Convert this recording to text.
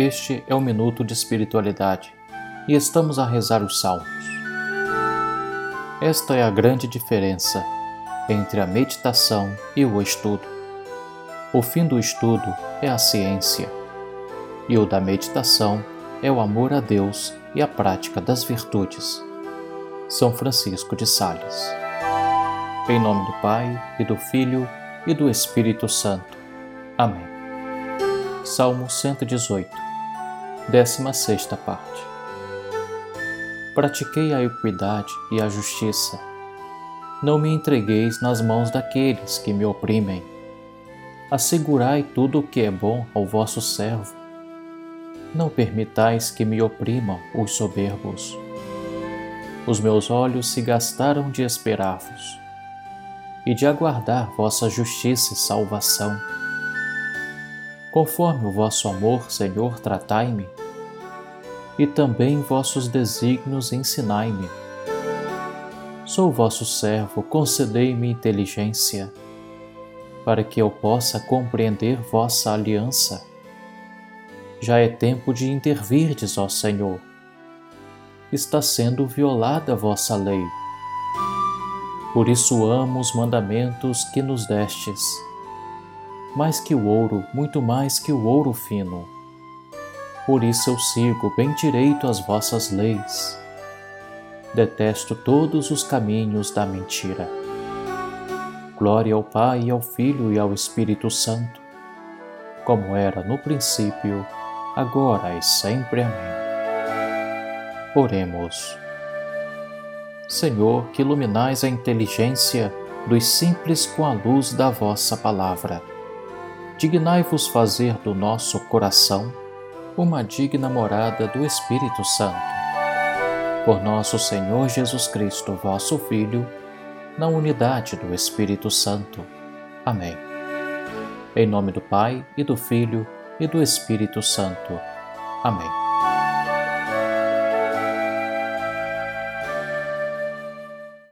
Este é o Minuto de Espiritualidade e estamos a rezar os Salmos. Esta é a grande diferença entre a meditação e o estudo. O fim do estudo é a ciência, e o da meditação é o amor a Deus e a prática das virtudes. São Francisco de Sales. Em nome do Pai, e do Filho, e do Espírito Santo. Amém. Salmo 118, 16 parte. Pratiquei a equidade e a justiça. Não me entregueis nas mãos daqueles que me oprimem. Assegurai tudo o que é bom ao vosso servo. Não permitais que me oprimam os soberbos. Os meus olhos se gastaram de esperar-vos e de aguardar vossa justiça e salvação. Conforme o vosso amor, Senhor, tratai-me, e também vossos desígnios ensinai-me. Sou vosso servo, concedei-me inteligência, para que eu possa compreender vossa aliança. Já é tempo de intervirdes, ó Senhor. Está sendo violada vossa lei por isso amo os mandamentos que nos destes, mais que o ouro, muito mais que o ouro fino. Por isso eu sigo bem direito as vossas leis. Detesto todos os caminhos da mentira. Glória ao Pai, ao Filho e ao Espírito Santo, como era no princípio, agora e sempre. Amém. Oremos. Senhor, que iluminais a inteligência dos simples com a luz da vossa palavra. Dignai-vos fazer do nosso coração uma digna morada do Espírito Santo. Por nosso Senhor Jesus Cristo, vosso Filho, na unidade do Espírito Santo. Amém. Em nome do Pai, e do Filho, e do Espírito Santo. Amém.